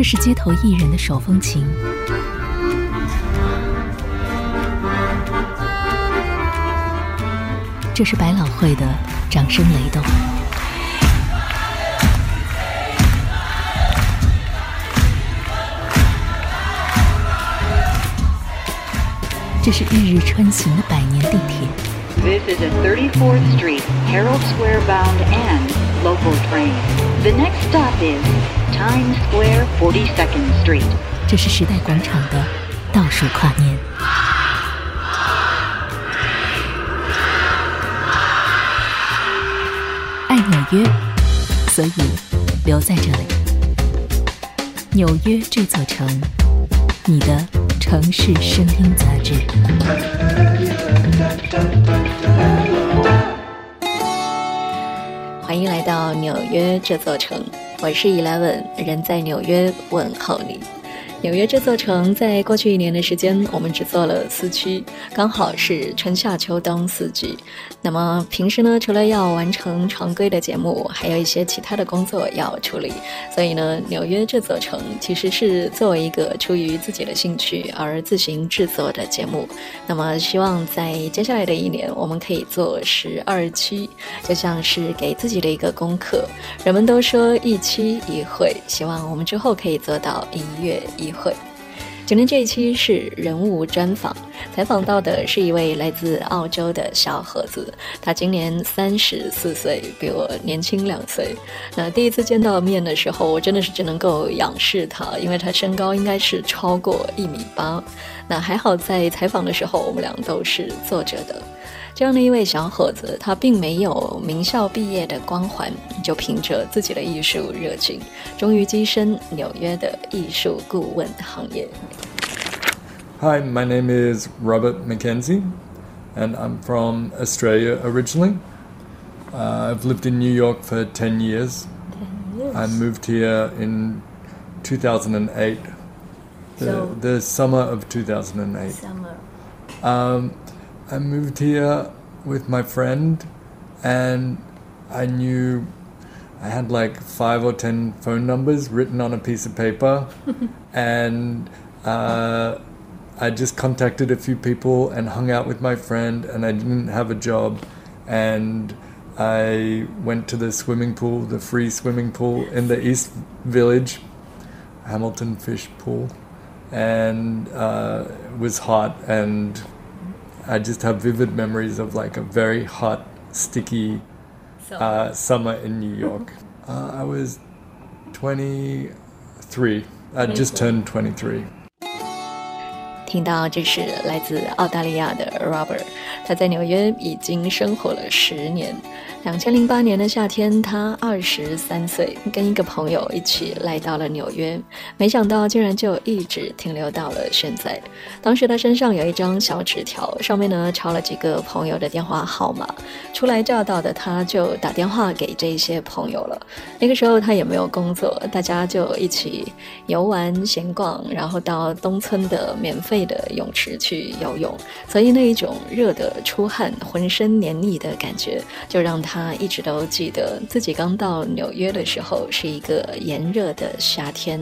这是街头艺人的手风琴，这是百老汇的掌声雷动，这是日日穿行的百年地铁。This is a 34th Street, Herald Square bound and local train. The next stop is Times Square 42nd Street. 这是时代广场的倒数跨年。爱纽约，所以留在这里。纽约这座城，你的城市声音杂志。欢迎来到纽约这座城，我是 Eleven，人在纽约问候你。纽约这座城，在过去一年的时间，我们只做了四期，刚好是春夏秋冬四季。那么平时呢，除了要完成常规的节目，还有一些其他的工作要处理。所以呢，纽约这座城其实是作为一个出于自己的兴趣而自行制作的节目。那么希望在接下来的一年，我们可以做十二期，就像是给自己的一个功课。人们都说一期一会，希望我们之后可以做到一月一。会，今天这一期是人物专访，采访到的是一位来自澳洲的小伙子，他今年三十四岁，比我年轻两岁。那第一次见到面的时候，我真的是只能够仰视他，因为他身高应该是超过一米八。那还好，在采访的时候，我们俩都是坐着的。这样的一位小伙子，他并没有名校毕业的光环，就凭着自己的艺术热情，终于跻身纽约的艺术顾问行业。Hi, my name is Robert Mackenzie, and I'm from Australia originally. Uh, I've lived in New York for 10 years. 10 years. I moved here in 2008, the, so, the summer of 2008. Summer. Um, I moved here with my friend, and I knew I had like five or ten phone numbers written on a piece of paper, and uh, I just contacted a few people and hung out with my friend, and I didn't have a job, and I went to the swimming pool, the free swimming pool in the East Village, Hamilton Fish Pool, and uh, it was hot and I just have vivid memories of like a very hot, sticky uh, summer in New York. uh, I was 23. I just turned 23. 听到这是来自澳大利亚的 Robert，他在纽约已经生活了十年。两千零八年的夏天，他二十三岁，跟一个朋友一起来到了纽约，没想到竟然就一直停留到了现在。当时他身上有一张小纸条，上面呢抄了几个朋友的电话号码。初来乍到的他，就打电话给这些朋友了。那个时候他也没有工作，大家就一起游玩闲逛，然后到东村的免费的泳池去游泳。所以那一种热的出汗、浑身黏腻的感觉，就让。他一直都记得自己刚到纽约的时候是一个炎热的夏天。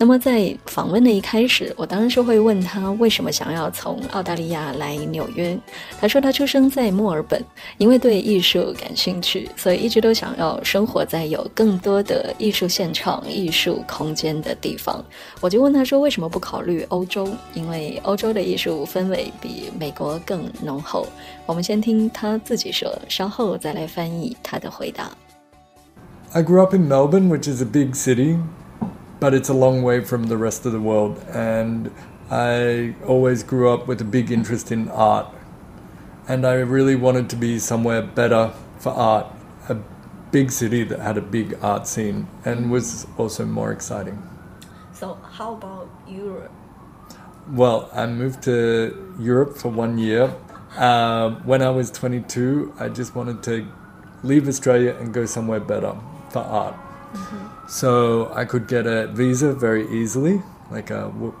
那么在访问的一开始，我当然是会问他为什么想要从澳大利亚来纽约。他说他出生在墨尔本，因为对艺术感兴趣，所以一直都想要生活在有更多的艺术现场、艺术空间的地方。我就问他说为什么不考虑欧洲？因为欧洲的艺术氛围比美国更浓厚。我们先听他自己说，稍后再来翻译他的回答。I grew up in Melbourne, which is a big city. But it's a long way from the rest of the world. And I always grew up with a big interest in art. And I really wanted to be somewhere better for art, a big city that had a big art scene and was also more exciting. So, how about Europe? Well, I moved to Europe for one year. Uh, when I was 22, I just wanted to leave Australia and go somewhere better for art. Mm-hmm. So I could get a visa very easily, like a w-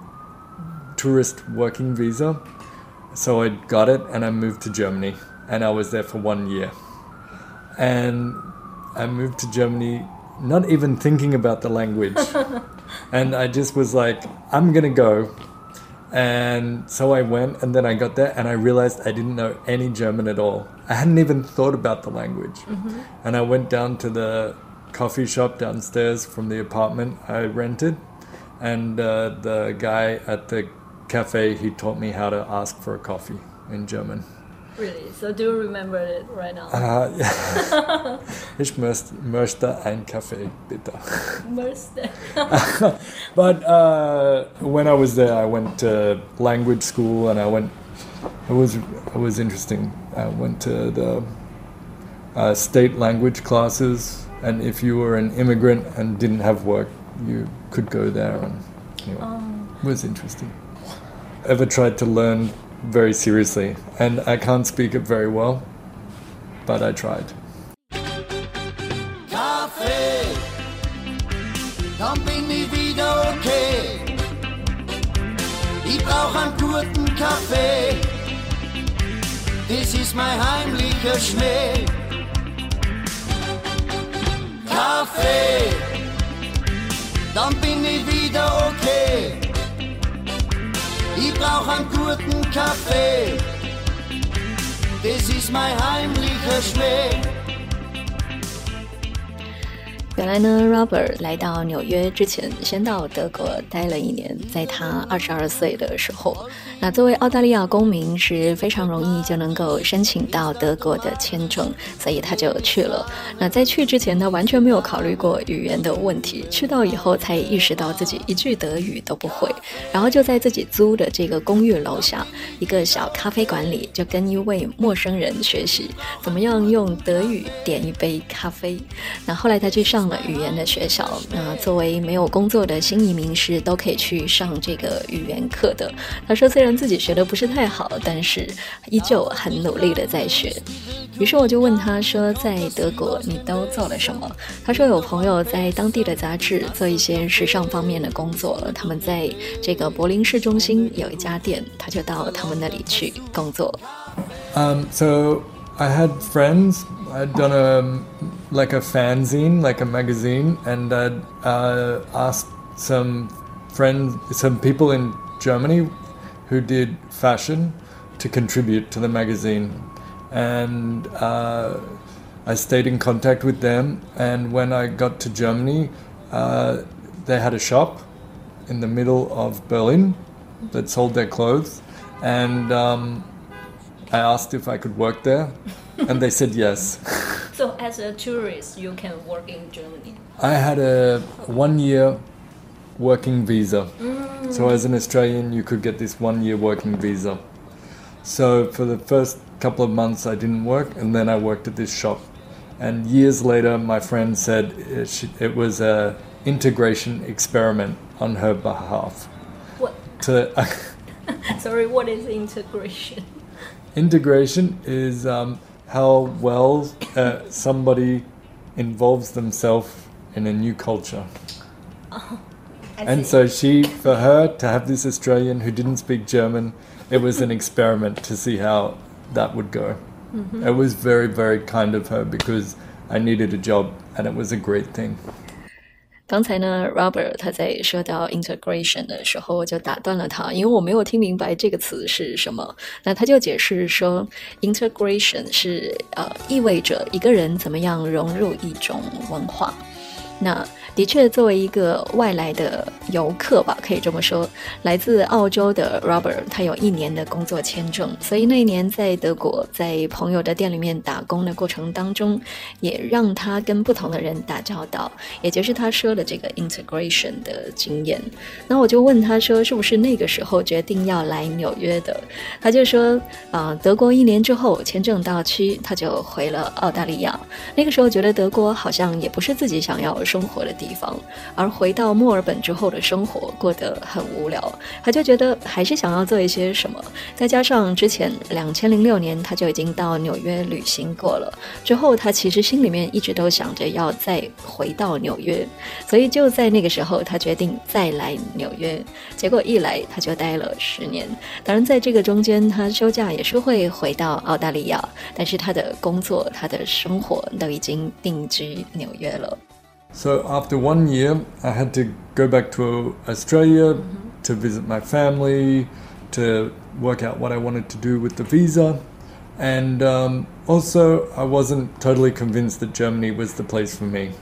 tourist working visa. So I got it and I moved to Germany and I was there for one year. And I moved to Germany not even thinking about the language. and I just was like, I'm gonna go. And so I went, and then I got there, and I realized I didn't know any German at all. I hadn't even thought about the language. And I went down to the coffee shop downstairs from the apartment I rented, and uh, the guy at the cafe he taught me how to ask for a coffee in German. Really? So do you remember it right now? Uh, ja. ich möcht- möchte ein Kaffee, bitte. Mercy. But uh, when I was there, I went to language school, and I went. It was it was interesting. I went to the uh, state language classes, and if you were an immigrant and didn't have work, you could go there, and anyway, it oh. was interesting. Ever tried to learn very seriously, and I can't speak it very well, but I tried. Kaffee, dann bin ich wieder okay. Ich brauch einen guten Kaffee, das ist mein heimlicher Schnee. Kaffee, dann bin ich wieder okay. Ich brauch einen guten Kaffee, das ist mein heimlicher Schnee. 原来呢，Robert 来到纽约之前，先到德国待了一年。在他二十二岁的时候，那作为澳大利亚公民是非常容易就能够申请到德国的签证，所以他就去了。那在去之前呢，完全没有考虑过语言的问题。去到以后才意识到自己一句德语都不会，然后就在自己租的这个公寓楼下一个小咖啡馆里，就跟一位陌生人学习怎么样用德语点一杯咖啡。那后来他去上语言的学校，那作为没有工作的新移民是都可以去上这个语言课的。他说虽然自己学的不是太好，但是依旧很努力的在学。于是我就问他说，在德国你都做了什么？他说有朋友在当地的杂志做一些时尚方面的工作，他们在这个柏林市中心有一家店，他就到他们那里去工作。Um, so I had friends. I'd done a like a fanzine, like a magazine, and I'd uh, asked some friends, some people in Germany who did fashion to contribute to the magazine, and uh, I stayed in contact with them. And when I got to Germany, uh, they had a shop in the middle of Berlin that sold their clothes, and um, I asked if I could work there, and they said yes. So as a tourist, you can work in Germany. I had a one year working visa. Mm. So, as an Australian, you could get this one year working visa. So, for the first couple of months, I didn't work, and then I worked at this shop. And years later, my friend said it, it was a integration experiment on her behalf. What? To Sorry, what is integration? Integration is um, how well uh, somebody involves themselves in a new culture. And so she, for her to have this Australian who didn't speak German, it was an experiment to see how that would go. It was very, very kind of her because I needed a job and it was a great thing. 刚才呢，Robert 他在说到 integration 的时候，我就打断了他，因为我没有听明白这个词是什么。那他就解释说，integration 是呃意味着一个人怎么样融入一种文化。那的确，作为一个外来的游客吧，可以这么说，来自澳洲的 Robert，他有一年的工作签证，所以那一年在德国，在朋友的店里面打工的过程当中，也让他跟不同的人打交道，也就是他说的这个 integration 的经验。那我就问他说，是不是那个时候决定要来纽约的？他就说，啊、德国一年之后签证到期，他就回了澳大利亚。那个时候觉得德国好像也不是自己想要生活的地方，而回到墨尔本之后的生活过得很无聊，他就觉得还是想要做一些什么。再加上之前两千零六年他就已经到纽约旅行过了，之后他其实心里面一直都想着要再回到纽约，所以就在那个时候他决定再来纽约。结果一来他就待了十年，当然在这个中间他休假也是会回到澳大利亚，但是他的工作、他的生活都已经定居纽约了。So after one year, I had to go back to Australia to visit my family, to work out what I wanted to do with the visa. And um, also, I wasn't totally convinced that Germany was the place for me.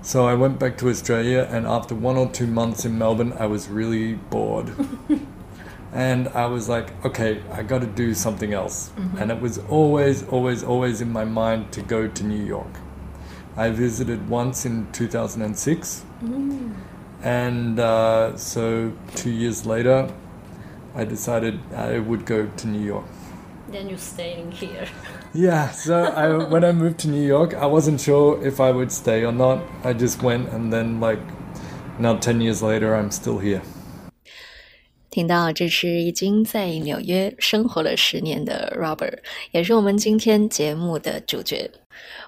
So I went back to Australia, and after one or two months in Melbourne, I was really bored. and I was like, okay, I got to do something else. And it was always, always, always in my mind to go to New York. I visited once in 2006. And uh, so two years later, I decided I would go to New York. Then you're staying here. Yeah, so I, when I moved to New York, I wasn't sure if I would stay or not. I just went, and then, like, now 10 years later, I'm still here. 听到这是已经在纽约生活了十年的 Robert，也是我们今天节目的主角。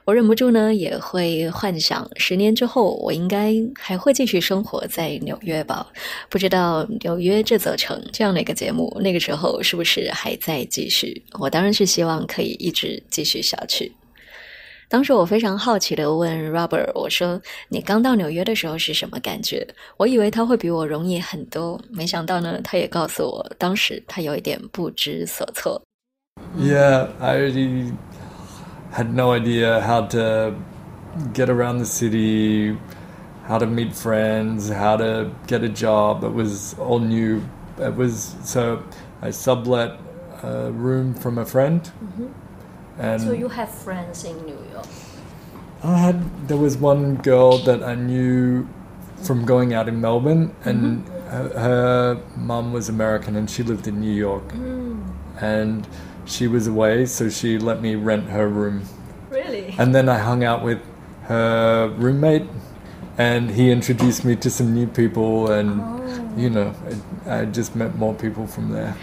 我忍不住呢，也会幻想十年之后，我应该还会继续生活在纽约吧？不知道纽约这座城这样的一个节目，那个时候是不是还在继续？我当然是希望可以一直继续下去。当时我非常好奇的问 Robert：“ 我说你刚到纽约的时候是什么感觉？我以为他会比我容易很多，没想到呢，他也告诉我，当时他有一点不知所措。 Yeah, I really had no idea how to get around the city, how to meet friends, how to get a job. It was all new. It was so I sublet a room from a friend, and so you have friends in New York? I had there was one girl that I knew from going out in Melbourne, and mm-hmm. her, her mum was American, and she lived in New York, mm. and she was away, so she let me rent her room, Really? and then I hung out with her roommate, and he introduced me to some new people, and oh. you know, I, I just met more people from there.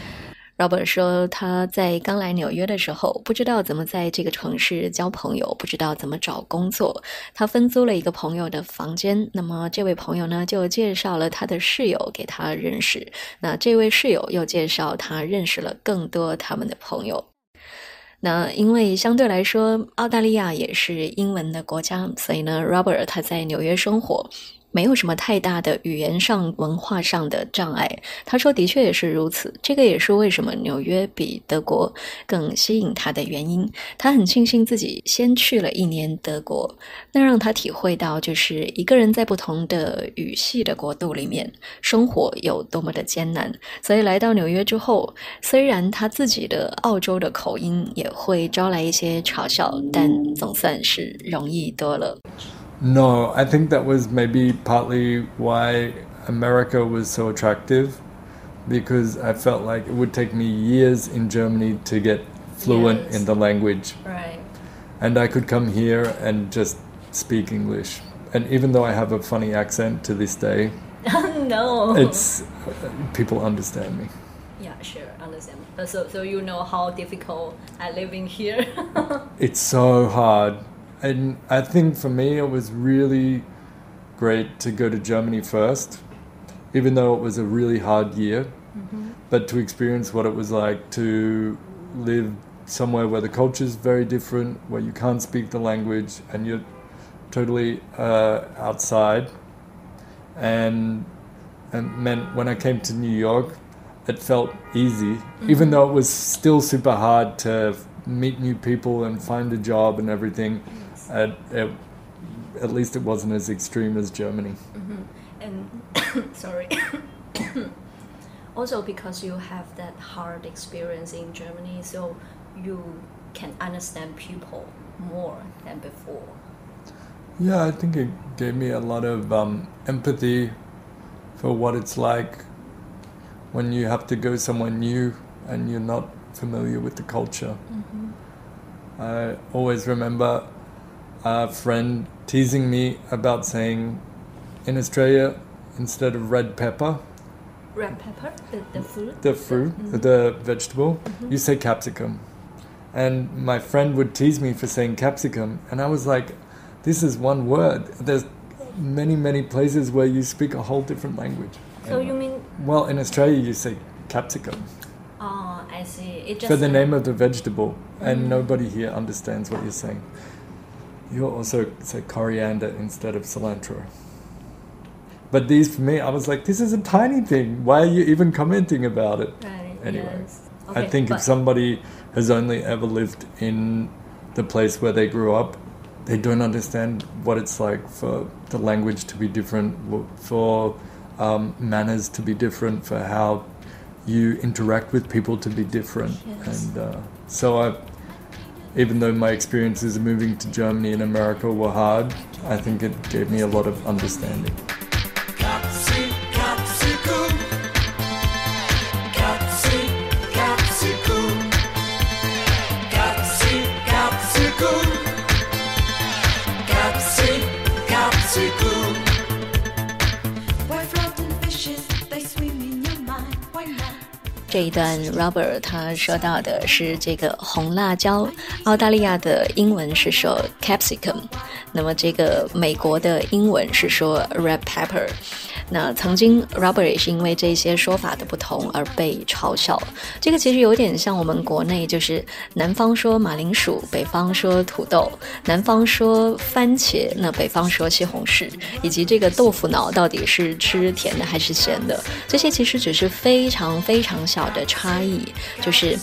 Robert 说，他在刚来纽约的时候，不知道怎么在这个城市交朋友，不知道怎么找工作。他分租了一个朋友的房间，那么这位朋友呢，就介绍了他的室友给他认识。那这位室友又介绍他认识了更多他们的朋友。那因为相对来说，澳大利亚也是英文的国家，所以呢，Robert 他在纽约生活。没有什么太大的语言上、文化上的障碍。他说：“的确也是如此，这个也是为什么纽约比德国更吸引他的原因。他很庆幸自己先去了一年德国，那让他体会到，就是一个人在不同的语系的国度里面生活有多么的艰难。所以来到纽约之后，虽然他自己的澳洲的口音也会招来一些嘲笑，但总算是容易多了。” No, I think that was maybe partly why America was so attractive because I felt like it would take me years in Germany to get fluent Yes. in the language. Right. And I could come here and just speak English. And even though I have a funny accent to this day, no. it's people understand me. Yeah, sure, understand. So, so you know how difficult I living here. It's so hard. And I think for me, it was really great to go to Germany first, even though it was a really hard year. Mm-hmm. But to experience what it was like to live somewhere where the culture is very different, where you can't speak the language, and you're totally uh, outside. And and meant when I came to New York, it felt easy, mm-hmm. even though it was still super hard to meet new people and find a job and everything. Mm-hmm. At, at, at least it wasn't as extreme as Germany. and sorry. also because you have that hard experience in Germany, so you can understand people more than before. Yeah, I think it gave me a lot of um, empathy for what it's like when you have to go somewhere new and you're not familiar with the culture. I always remember a friend teasing me about saying in Australia, instead of red pepper, Red pepper, the, the fruit. the fruit, mm-hmm. the vegetable, mm-hmm. you say capsicum. And my friend would tease me for saying capsicum, and I was like, this is one word. There's many, many places where you speak a whole different language. So you mean? Well, in Australia, you say capsicum Oh, I see. It just for the name of the vegetable, and mm-hmm. nobody here understands what you're saying. You also say coriander instead of cilantro. But these for me, I was like, this is a tiny thing. Why are you even commenting about it? Right. Anyway, yes. I think but- if somebody has only ever lived in the place where they grew up, they don't understand what it's like for the language to be different, for um, manners to be different, for how you interact with people to be different. Yes. And uh, so I, even though my experiences of moving to Germany and America were hard, I think it gave me a lot of understanding. 这一段 Robert 他说到的是这个红辣椒，澳大利亚的英文是说 capsicum，那么这个美国的英文是说 red pepper。那曾经，Robbery 是因为这些说法的不同而被嘲笑。这个其实有点像我们国内，就是南方说马铃薯，北方说土豆；南方说番茄，那北方说西红柿，以及这个豆腐脑到底是吃甜的还是咸的，这些其实只是非常非常小的差异，就是。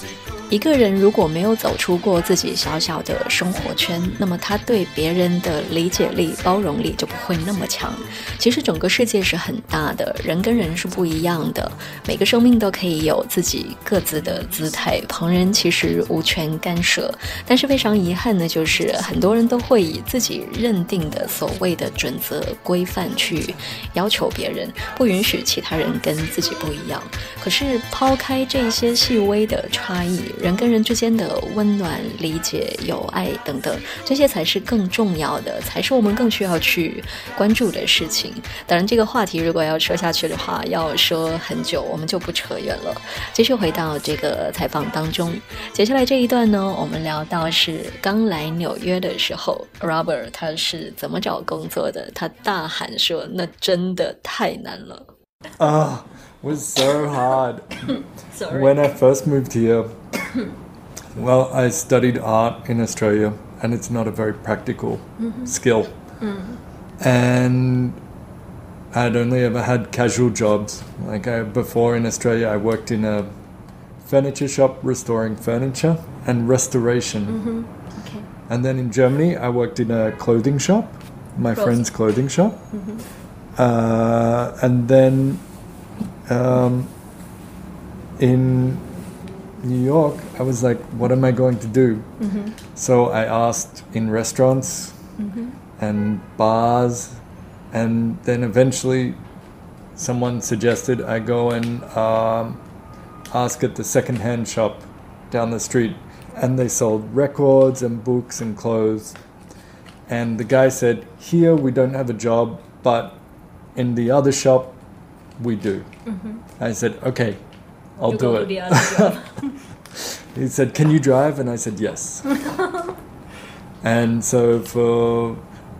一个人如果没有走出过自己小小的生活圈，那么他对别人的理解力、包容力就不会那么强。其实整个世界是很大的，人跟人是不一样的，每个生命都可以有自己各自的姿态，旁人其实无权干涉。但是非常遗憾的就是，很多人都会以自己认定的所谓的准则、规范去要求别人，不允许其他人跟自己不一样。可是抛开这些细微的差异，人跟人之间的温暖、理解、友爱等等，这些才是更重要的，才是我们更需要去关注的事情。当然，这个话题如果要说下去的话，要说很久，我们就不扯远了。继续回到这个采访当中，接下来这一段呢，我们聊到是刚来纽约的时候，Robert 他是怎么找工作的？他大喊说：“那真的太难了。啊 was so hard. Sorry. When I first moved here, well, I studied art in Australia, and it's not a very practical mm-hmm. skill. Mm. And I'd only ever had casual jobs. Like I, before in Australia, I worked in a furniture shop restoring furniture and restoration. Mm-hmm. Okay. And then in Germany, I worked in a clothing shop, my friend's clothing shop. Mm-hmm. Uh, and then um, in New York, I was like, what am I going to do? So I asked in restaurants and bars, and then eventually someone suggested I go and um, ask at the secondhand shop down the street. And they sold records and books and clothes. And the guy said, Here we don't have a job, but in the other shop we do. I said, Okay, I'll do it. He said, Can you drive? And I said, Yes. and so for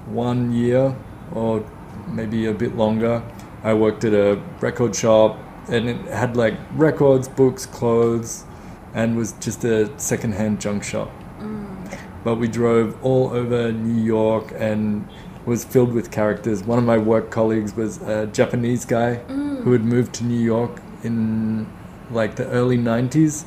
one year or maybe a bit longer, I worked at a record shop and it had like records, books, clothes, and was just a secondhand junk shop. But we drove all over New York and was filled with characters. One of my work colleagues was a Japanese guy who had moved to New York in like the early 90s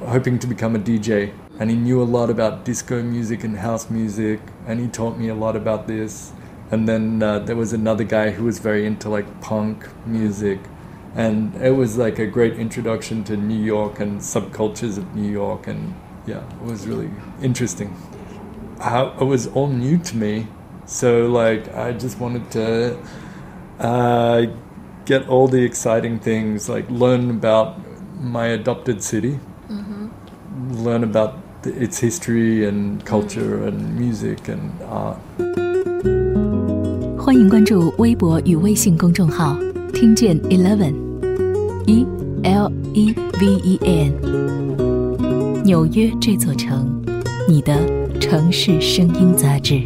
hoping to become a DJ. And he knew a lot about disco music and house music, and he taught me a lot about this. And then uh, there was another guy who was very into like punk music, and it was like a great introduction to New York and subcultures of New York. And yeah, it was really interesting. How it was all new to me, so like I just wanted to uh, get all the exciting things, like learn about my adopted city, learn about the, its history and culture and music and art. 欢迎关注微博与微信公众号“听见 Eleven”，e l e v e n，纽约这座城，你的城市声音杂志。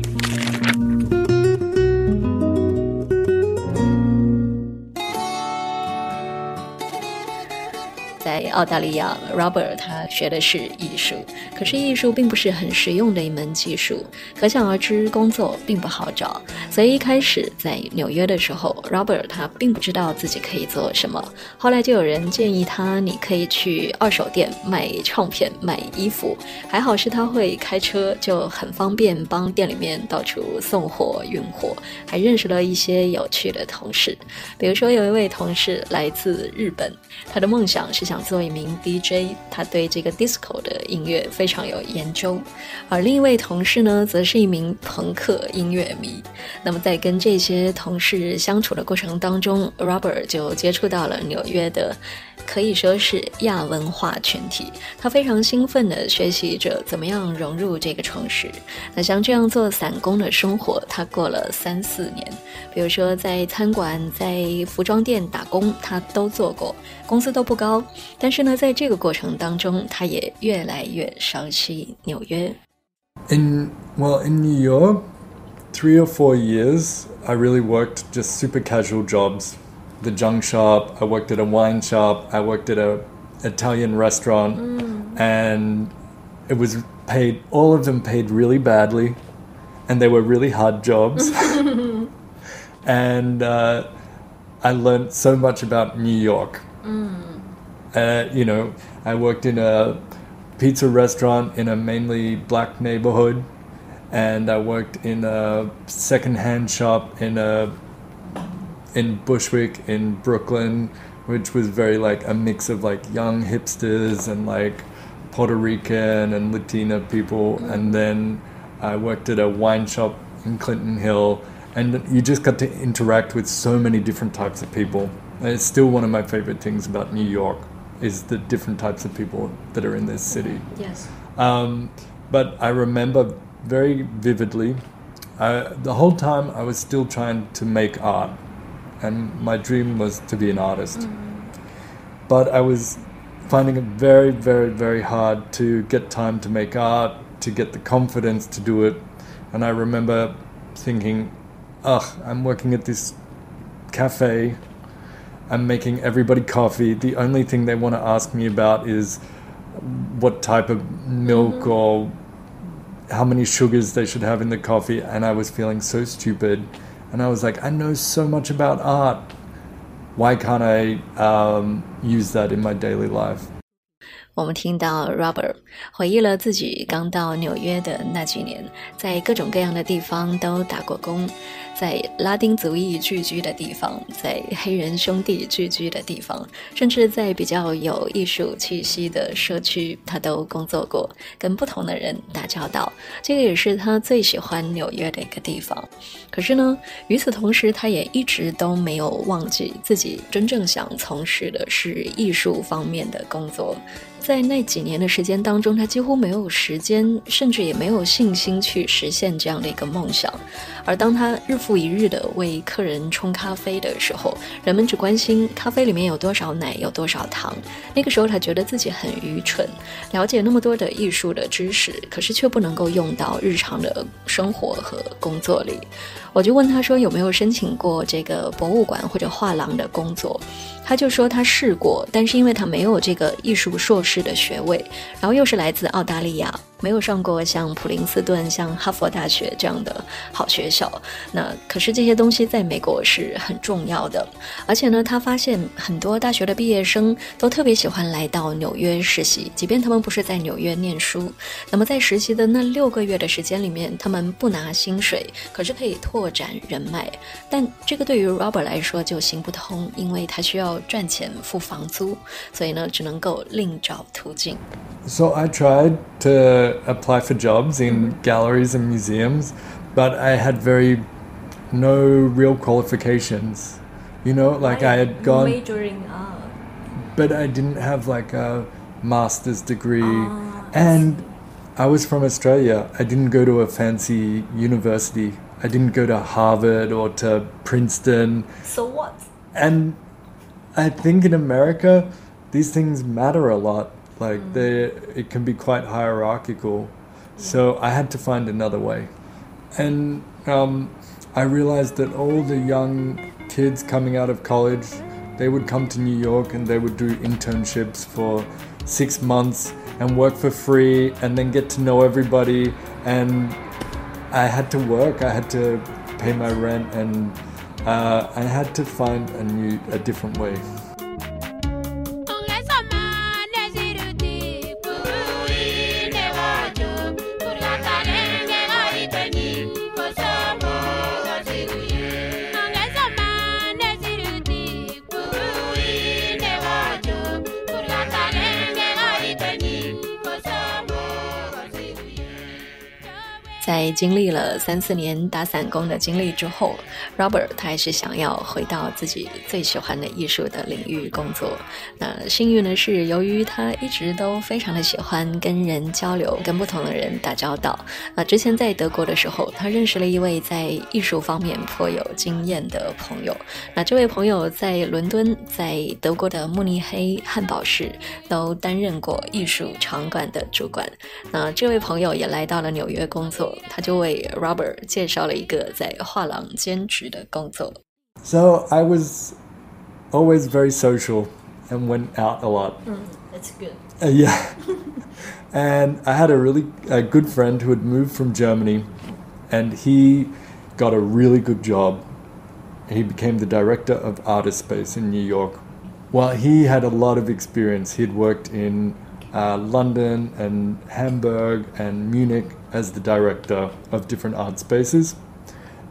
澳大利亚，Robert 他学的是艺术，可是艺术并不是很实用的一门技术，可想而知工作并不好找。所以一开始在纽约的时候，Robert 他并不知道自己可以做什么。后来就有人建议他，你可以去二手店卖唱片、卖衣服。还好是他会开车，就很方便帮店里面到处送货、运货，还认识了一些有趣的同事。比如说有一位同事来自日本，他的梦想是想做一名 DJ，他对这个 disco 的音乐非常有研究。而另一位同事呢，则是一名朋克音乐迷。那么在跟这些同事相处的过程当中，Robert 就接触到了纽约的。可以说是亚文化群体，他非常兴奋地学习着怎么样融入这个城市。那像这样做散工的生活，他过了三四年。比如说在餐馆、在服装店打工，他都做过，工资都不高。但是呢，在这个过程当中，他也越来越熟悉纽约。In well, in New York, three or four years, I really worked just super casual jobs. The junk shop. I worked at a wine shop. I worked at a Italian restaurant, and it was paid. All of them paid really badly, and they were really hard jobs. and uh, I learned so much about New York. Uh, you know, I worked in a pizza restaurant in a mainly black neighborhood, and I worked in a secondhand shop in a in Bushwick in Brooklyn, which was very like a mix of like young hipsters and like Puerto Rican and Latina people, and then I worked at a wine shop in Clinton Hill, and you just got to interact with so many different types of people. And it's still one of my favorite things about New York is the different types of people that are in this city. Yes. Um, but I remember very vividly, uh, the whole time I was still trying to make art, and my dream was to be an artist. Mm-hmm. But I was finding it very, very, very hard to get time to make art, to get the confidence to do it. And I remember thinking, ugh, I'm working at this cafe. I'm making everybody coffee. The only thing they want to ask me about is what type of milk mm-hmm. or how many sugars they should have in the coffee. And I was feeling so stupid. And I was like, I know so much about art. Why can't I um, use that in my daily life? 我们听到 Robert 回忆了自己刚到纽约的那几年，在各种各样的地方都打过工，在拉丁族裔聚居的地方，在黑人兄弟聚居的地方，甚至在比较有艺术气息的社区，他都工作过，跟不同的人打交道。这个也是他最喜欢纽约的一个地方。可是呢，与此同时，他也一直都没有忘记自己真正想从事的是艺术方面的工作。在那几年的时间当中，他几乎没有时间，甚至也没有信心去实现这样的一个梦想。而当他日复一日的为客人冲咖啡的时候，人们只关心咖啡里面有多少奶、有多少糖。那个时候，他觉得自己很愚蠢，了解那么多的艺术的知识，可是却不能够用到日常的生活和工作里。我就问他说有没有申请过这个博物馆或者画廊的工作，他就说他试过，但是因为他没有这个艺术硕士的学位，然后又是来自澳大利亚，没有上过像普林斯顿、像哈佛大学这样的好学校。那可是这些东西在美国是很重要的，而且呢，他发现很多大学的毕业生都特别喜欢来到纽约实习，即便他们不是在纽约念书。那么在实习的那六个月的时间里面，他们不拿薪水，可是可以拓展人脉。但这个对于 Robert 来说就行不通，因为他需要赚钱付房租，所以呢，只能够另找途径。So I tried to apply for jobs in mm-hmm. galleries and museums, but I had very no real qualifications. You know, like I had gone, majoring up. but I didn't have like a master's degree. Ah, and I was from Australia. I didn't go to a fancy university. I didn't go to Harvard or to Princeton. So what? And I think in America, these things matter a lot. Like they, it can be quite hierarchical. So I had to find another way, and um, I realized that all the young kids coming out of college they would come to New York and they would do internships for six months and work for free and then get to know everybody. And I had to work, I had to pay my rent, and uh, I had to find a new, a different way. 经历了三四年打散工的经历之后，Robert 他还是想要回到自己最喜欢的艺术的领域工作。那幸运的是，由于他一直都非常的喜欢跟人交流，跟不同的人打交道。那之前在德国的时候，他认识了一位在艺术方面颇有经验的朋友。那这位朋友在伦敦、在德国的慕尼黑、汉堡市都担任过艺术场馆的主管。那这位朋友也来到了纽约工作。他就为 Robert 介绍了一个在画廊兼职的工作。So I was always very social and went out a lot. Mm, that's good. Uh, yeah. and I had a really a good friend who had moved from Germany, and he got a really good job. He became the director of Artists Space in New York. Well, he had a lot of experience. He'd worked in uh, London and Hamburg and Munich as the director of different art spaces.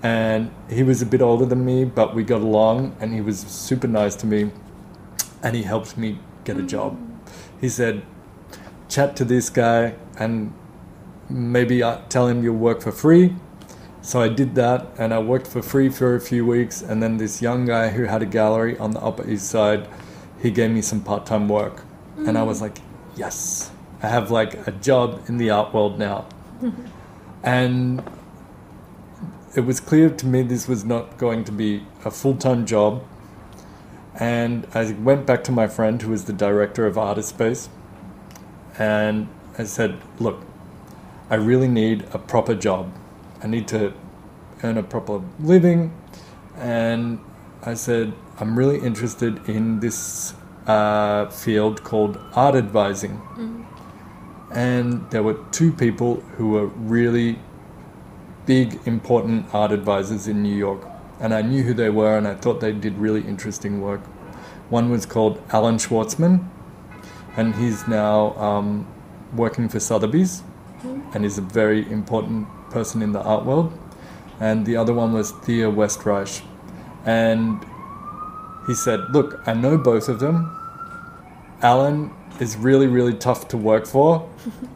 And he was a bit older than me, but we got along and he was super nice to me and he helped me get a job. He said, chat to this guy and maybe I tell him you'll work for free. So I did that and I worked for free for a few weeks. And then this young guy who had a gallery on the Upper East Side, he gave me some part time work. And I was like, yes, I have like a job in the art world now. and it was clear to me this was not going to be a full time job. And I went back to my friend who was the director of Artists Space and I said, Look, I really need a proper job. I need to earn a proper living. And I said, I'm really interested in this uh, field called art advising. And there were two people who were really big, important art advisors in New York. And I knew who they were, and I thought they did really interesting work. One was called Allan Schwartzman, and he's now um, working for Sotheby's and is a very important person in the art world. And the other one was Thea Westreich. And he said, Look, I know both of them. Allan is really, really tough to work for.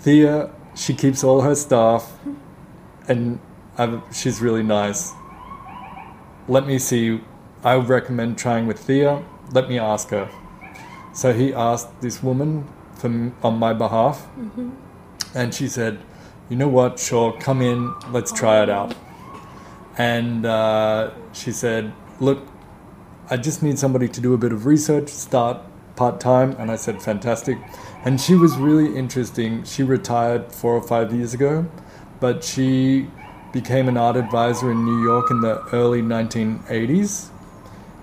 Thea, she keeps all her staff, and i she's really nice. Let me see. I would recommend trying with Thea. Let me ask her. So he asked this woman from on my behalf, and she said, "You know what? Sure, come in. Let's try it out." And uh, she said, "Look, I just need somebody to do a bit of research, start part time." And I said, "Fantastic." And she was really interesting. She retired four or five years ago, but she became an art advisor in New York in the early 1980s,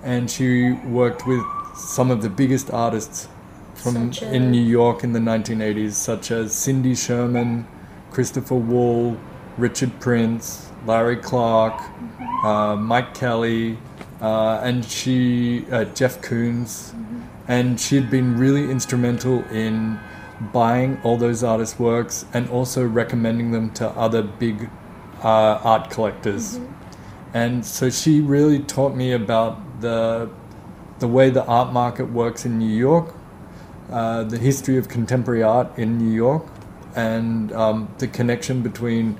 and she worked with some of the biggest artists from in New York in the 1980s, such as Cindy Sherman, Christopher Wool, Richard Prince, Larry Clark, mm-hmm. Uh, Mike Kelley, uh, and she uh, Jeff Koons, and she had been really instrumental in buying all those artists' works and also recommending them to other big uh, art collectors. And so she really taught me about the the way the art market works in New York, uh, the history of contemporary art in New York, and um, the connection between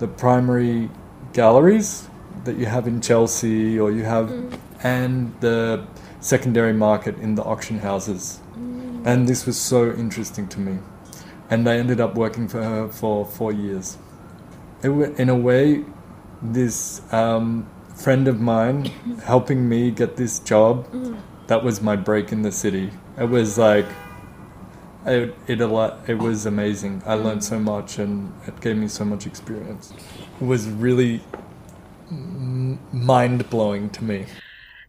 the primary galleries that you have in Chelsea or you have, mm. and the secondary market in the auction houses. Mm. And this was so interesting to me. And I ended up working for her for four years. It, in a way, this um, friend of mine helping me get this job, mm. that was my break in the city. It was like, it, it, it was amazing. I learned so much and it gave me so much experience. It was really mind blowing to me.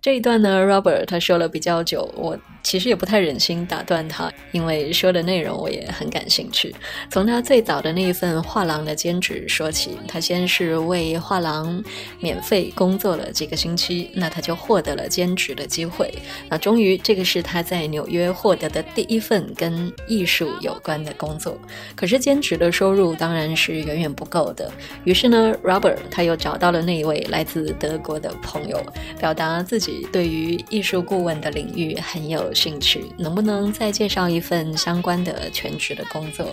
这一段呢，Robert 他说了比较久，我 其实也不太忍心打断他，因为说的内容我也很感兴趣。从他最早的那一份画廊的兼职说起，他先是为画廊免费工作了几个星期，那他就获得了兼职的机会。那终于，这个是他在纽约获得的第一份跟艺术有关的工作。可是兼职的收入当然是远远不够的。于是呢，Robert 他又找到了那一位来自德国的朋友，表达自己对于艺术顾问的领域很有兴趣，能不能再介绍一份相关的全职的工作？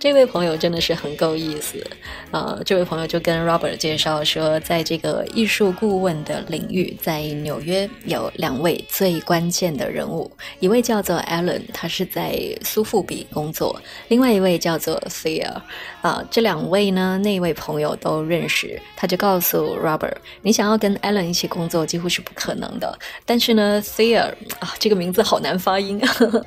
这位朋友真的是很够意思，呃，这位朋友就跟 Robert 介绍说，在这个艺术顾问的领域，在纽约有两位最关键的人物，一位叫做 Alan，他是在苏富比工作；另外一位叫做 Thea，啊、这两位呢，那位朋友都认识，他就告诉 Robert，你想要跟 Alan 一起工作几乎是不可能的，但是呢，Thea 啊，这个名字好难发音，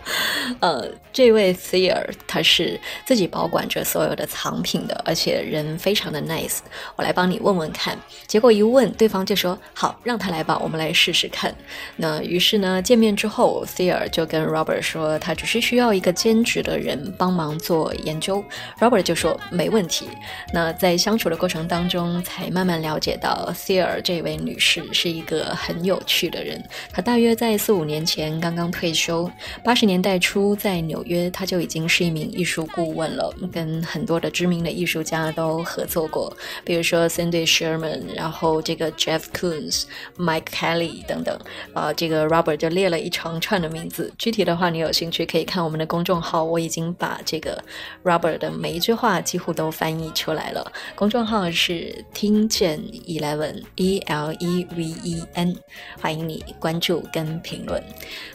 呃，这位 Thea 他是自己保保管着所有的藏品的，而且人非常的 nice。我来帮你问问看。结果一问，对方就说：“好，让他来吧，我们来试试看。”那于是呢，见面之后，Thea 就跟 Robert 说，他只是需要一个兼职的人帮忙做研究。Robert 就说没问题。那在相处的过程当中，才慢慢了解到 Thea 这位女士是一个很有趣的人。她大约在四五年前刚刚退休，八十年代初在纽约，她就已经是一名艺术顾问了，跟很多的知名的艺术家都合作过，比如说 Cindy Sherman，然后这个 Jeff Koons、Mike Kelly 等等。啊、这个 Robert 就列了一长串的名字。具体的话，你有兴趣可以看我们的公众号，我已经把这个 Robert 的每一句话几乎都翻译出来了。公众号是听见 Eleven E L E V E N，欢迎你关注跟评论。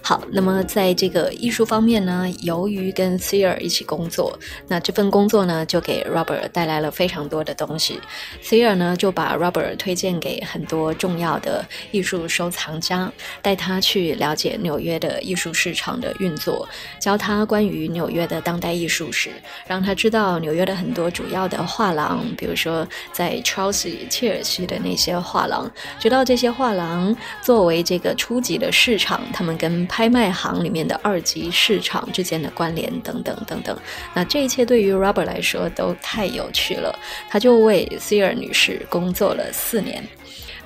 好，那么在这个艺术方面呢，由于跟 Sear 一起工作，那这份工作呢就给 Robert 带来了非常多的东西。Sear 呢就把 Robert 推荐给很多重要的艺术收藏家，带他去了解纽约的艺术市场的运作，教他关于纽约的当代艺术史，让他知道纽约的很多主要的画廊，比如说在 Chelsea 切尔西的那些画廊，知道这些画廊作为这个初级的市场，他们跟拍卖行里面的二级市场之间的关联等等等等。那这一切对对于 Robert 来说都太有趣了，他就为 s e r 女士工作了四年。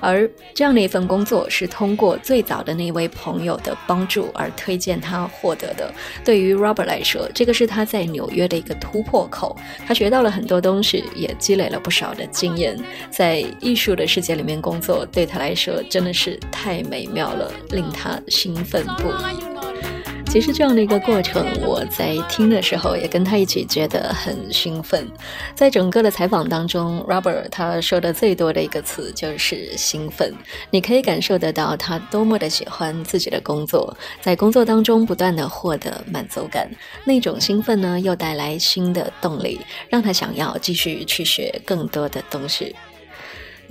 而这样的一份工作是通过最早的那位朋友的帮助而推荐他获得的。对于 Robert 来说，这个是他在纽约的一个突破口。他学到了很多东西，也积累了不少的经验。在艺术的世界里面工作，对他来说真的是太美妙了，令他兴奋不已。其实这样的一个过程，我在听的时候也跟他一起觉得很兴奋。在整个的采访当中，Robert 他说的最多的一个词就是兴奋。你可以感受得到他多么的喜欢自己的工作，在工作当中不断的获得满足感。那种兴奋呢，又带来新的动力，让他想要继续去学更多的东西。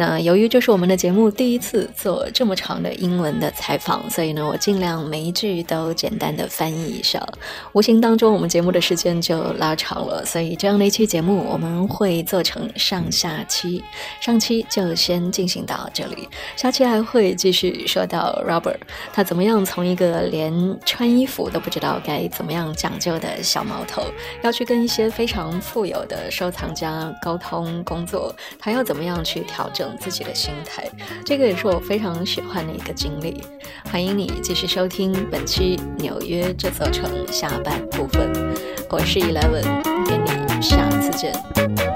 那由于这是我们的节目第一次做这么长的英文的采访，所以呢，我尽量每一句都简单的翻译一下。无形当中，我们节目的时间就拉长了，所以这样的一期节目我们会做成上下期。上期就先进行到这里，下期还会继续说到 Robert 他怎么样从一个连穿衣服都不知道该怎么样讲究的小毛头，要去跟一些非常富有的收藏家沟通工作，他要怎么样去调整自己的心态，这个也是我非常喜欢的一个经历。欢迎你继续收听本期《纽约这座城》下半部分，我是 Eleven，跟你下次见。